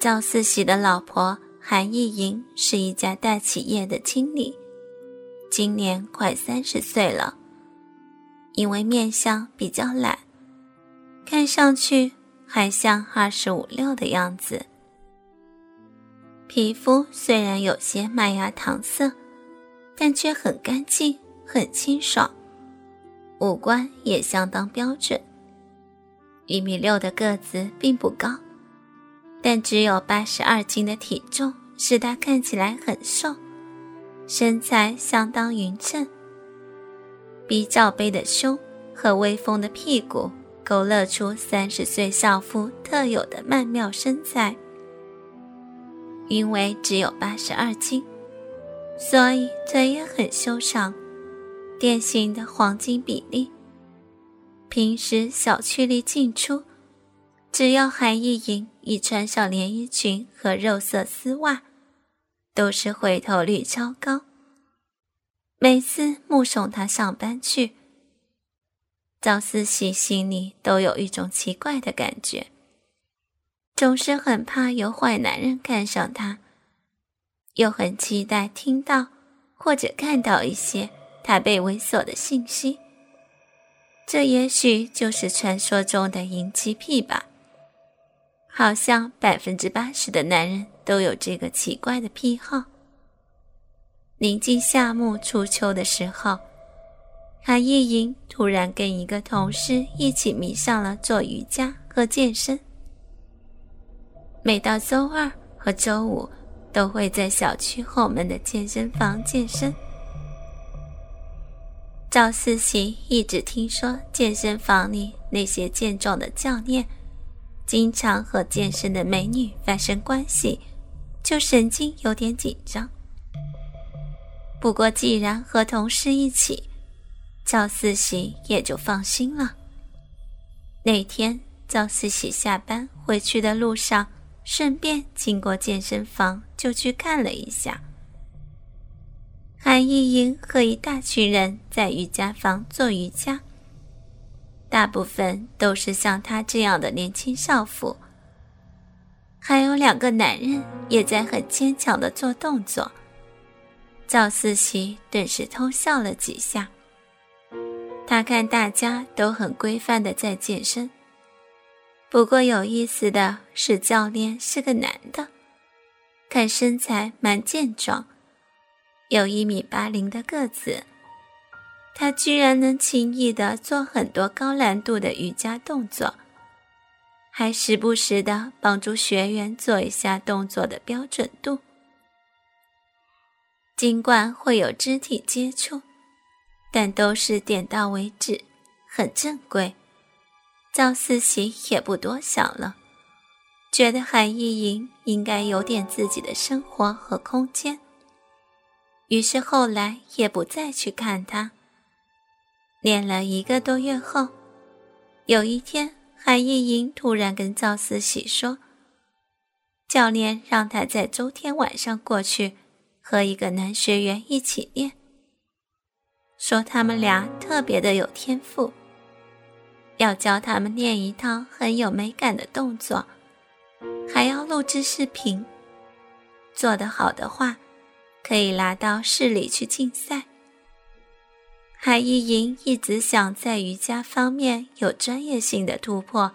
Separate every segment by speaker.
Speaker 1: 赵四喜的老婆韩意莹是一家大企业的经理，今年快三十岁了。因为面相比较懒，看上去还像二十五六的样子。皮肤虽然有些麦芽糖色，但却很干净、很清爽。五官也相当标准。一米六的个子并不高。但只有八十二斤的体重，使他看起来很瘦，身材相当匀称。比罩杯的胸和微丰的屁股，勾勒出三十岁少妇特有的曼妙身材。因为只有八十二斤，所以腿也很修长，典型的黄金比例。平时小区里进出。只要韩意莹一穿上连衣裙和肉色丝袜，都是回头率超高。每次目送她上班去，赵思喜心里都有一种奇怪的感觉，总是很怕有坏男人看上她，又很期待听到或者看到一些她被猥琐的信息。这也许就是传说中的淫妻癖吧。好像百分之八十的男人都有这个奇怪的癖好。临近夏末初秋的时候，韩意莹突然跟一个同事一起迷上了做瑜伽和健身。每到周二和周五，都会在小区后门的健身房健身。赵思琪一直听说健身房里那些健壮的教练。经常和健身的美女发生关系，就神经有点紧张。不过既然和同事一起，赵四喜也就放心了。那天赵四喜下班回去的路上，顺便经过健身房，就去看了一下。韩意莹和一大群人在瑜伽房做瑜伽。大部分都是像他这样的年轻少妇，还有两个男人也在很坚强的做动作。赵四喜顿时偷笑了几下。他看大家都很规范的在健身，不过有意思的是，教练是个男的，看身材蛮健壮，有一米八零的个子。他居然能轻易的做很多高难度的瑜伽动作，还时不时的帮助学员做一下动作的标准度。尽管会有肢体接触，但都是点到为止，很正规。赵四喜也不多想了，觉得韩意莹应该有点自己的生活和空间，于是后来也不再去看他。练了一个多月后，有一天，韩意莹突然跟赵思喜说：“教练让他在周天晚上过去和一个男学员一起练，说他们俩特别的有天赋，要教他们练一套很有美感的动作，还要录制视频，做得好的话，可以拿到市里去竞赛。”海意莹一直想在瑜伽方面有专业性的突破，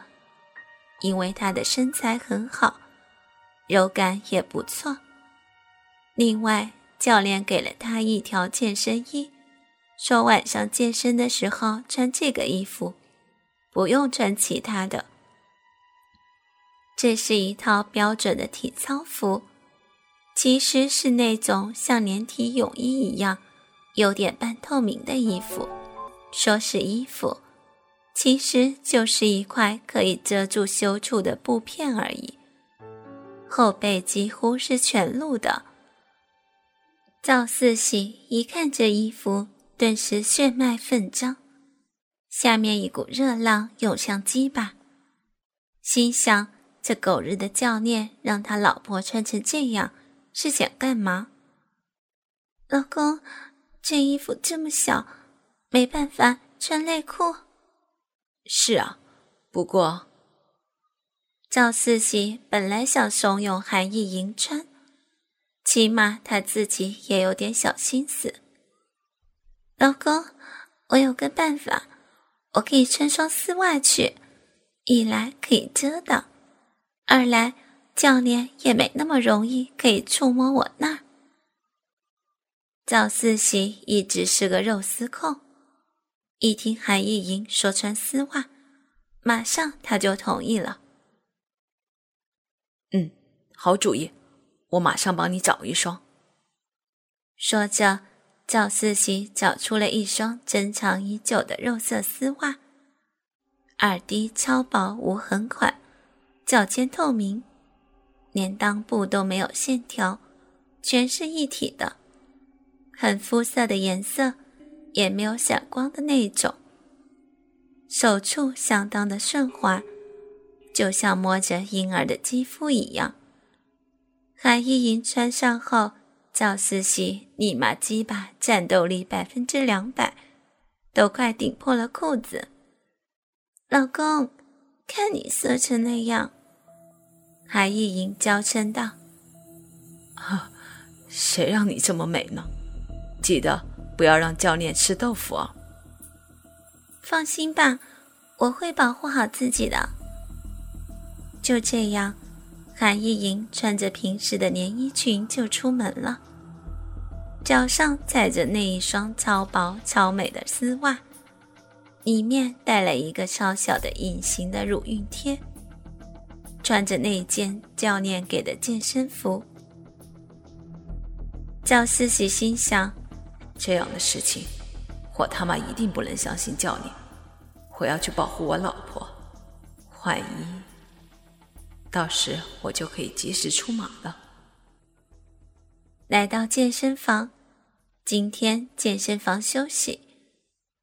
Speaker 1: 因为她的身材很好，柔感也不错。另外，教练给了她一条健身衣，说晚上健身的时候穿这个衣服，不用穿其他的。这是一套标准的体操服，其实是那种像连体泳衣一样。有点半透明的衣服，说是衣服，其实就是一块可以遮住羞处的布片而已。后背几乎是全露的。赵四喜一看这衣服，顿时血脉奋张，下面一股热浪涌上鸡巴，心想：这狗日的教练让他老婆穿成这样，是想干嘛？老公。这衣服这么小，没办法穿内裤。
Speaker 2: 是啊，不过
Speaker 1: 赵四喜本来想怂恿韩义迎穿，起码他自己也有点小心思。老公，我有个办法，我可以穿双丝袜去，一来可以遮挡，二来教练也没那么容易可以触摸我那儿。赵四喜一直是个肉丝控，一听韩意莹说穿丝袜，马上他就同意了。
Speaker 2: 嗯，好主意，我马上帮你找一双。
Speaker 1: 说着。赵四喜找出了一双珍藏已久的肉色丝袜，耳滴超薄无痕款，脚尖透明，连裆部都没有线条，全是一体的，很肤色的颜色，也没有闪光的那种，手触相当的顺滑，就像摸着婴儿的肌肤一样。韩依莹穿上后。赵思琪立马鸡巴战斗力百分之两百，都快顶破了裤子。老公，看你色成那样，韩意莹娇嗔道：“
Speaker 2: 啊，谁让你这么美呢？记得不要让教练吃豆腐哦。”
Speaker 1: 放心吧，我会保护好自己的。就这样。韩意莹穿着平时的连衣裙就出门了，脚上踩着那一双超薄超美的丝袜，里面带了一个超小的隐形的乳晕贴，穿着那件教练给的健身服。赵思喜心想：
Speaker 2: 这样的事情，我他妈一定不能相信教练，我要去保护我老婆，万一……到时我就可以及时出马了。
Speaker 1: 来到健身房，今天健身房休息，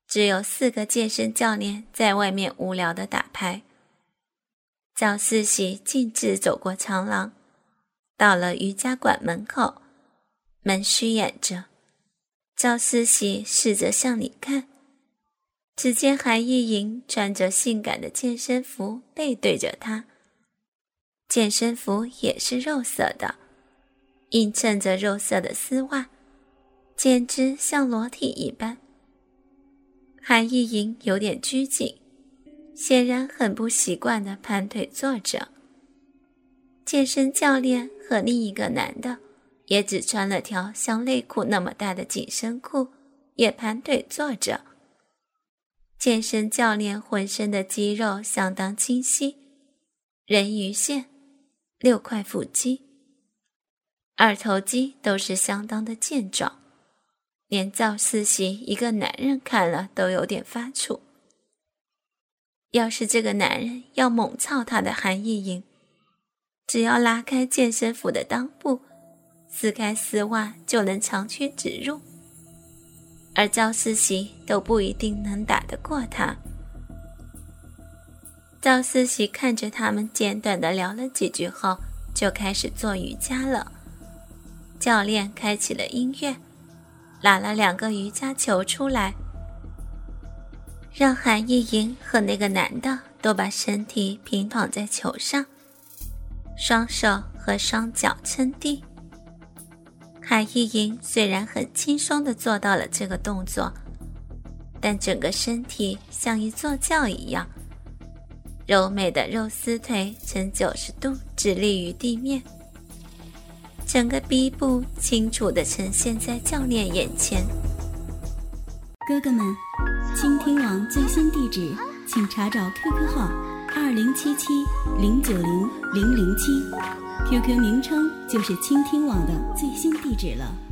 Speaker 1: 只有四个健身教练在外面无聊的打牌。赵四喜径直走过长廊，到了瑜伽馆门口，门虚掩着。赵四喜试着向里看，只见韩意莹穿着性感的健身服，背对着他。健身服也是肉色的，映衬着肉色的丝袜，简直像裸体一般。韩意莹有点拘谨，显然很不习惯的盘腿坐着。健身教练和另一个男的，也只穿了条像内裤那么大的紧身裤，也盘腿坐着。健身教练浑身的肌肉相当清晰，人鱼线。六块腹肌、二头肌都是相当的健壮，连赵四喜一个男人看了都有点发怵。要是这个男人要猛操他的韩意莹，只要拉开健身服的裆部，撕开丝袜就能长驱直入，而赵思琪都不一定能打得过他。赵思琪看着他们简短的聊了几句后，就开始做瑜伽了。教练开启了音乐，拿了两个瑜伽球出来，让韩意莹和那个男的都把身体平躺在球上，双手和双脚撑地。海意莹虽然很轻松的做到了这个动作，但整个身体像一座轿一样。柔美的肉丝腿呈九十度直立于地面，整个逼部清楚地呈现在教练眼前。
Speaker 3: 哥哥们，倾听网最新地址，请查找 QQ 号二零七七零九零零零七，QQ 名称就是倾听网的最新地址了。